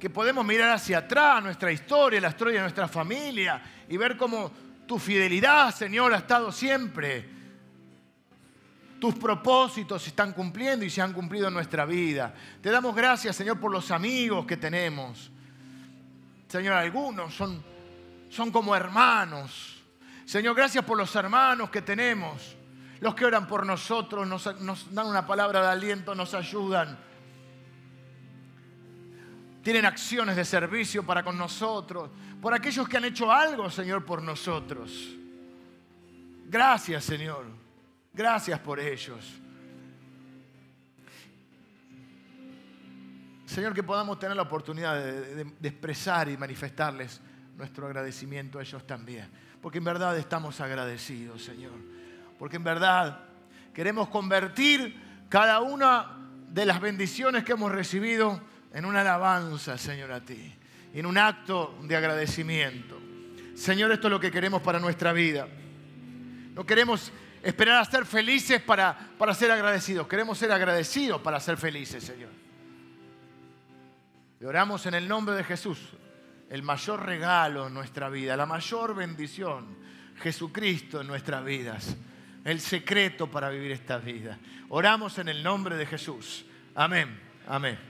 que podemos mirar hacia atrás, nuestra historia, la historia de nuestra familia, y ver cómo tu fidelidad, Señor, ha estado siempre. Tus propósitos se están cumpliendo y se han cumplido en nuestra vida. Te damos gracias, Señor, por los amigos que tenemos. Señor, algunos son, son como hermanos. Señor, gracias por los hermanos que tenemos los que oran por nosotros, nos, dan una palabra de aliento, nos ayudan. Tienen acciones de servicio para con nosotros, por aquellos que han hecho algo, Señor, por nosotros. Gracias, Señor. Gracias por ellos. Señor, que podamos tener la oportunidad de, expresar y manifestarles nuestro agradecimiento a ellos también. Porque en verdad estamos agradecidos, Señor porque en verdad queremos convertir cada una de las bendiciones que hemos recibido en una alabanza, Señor, a ti, en un acto de agradecimiento. Señor, esto es lo que queremos para nuestra vida. No queremos esperar a ser felices para, para ser agradecidos. Queremos ser agradecidos para ser felices, Señor. Y oramos en el nombre de Jesús, el mayor regalo en nuestra vida, la mayor bendición, Jesucristo en nuestras vidas, el secreto para vivir esta vida. Oramos en el nombre de Jesús. Amén. Amén.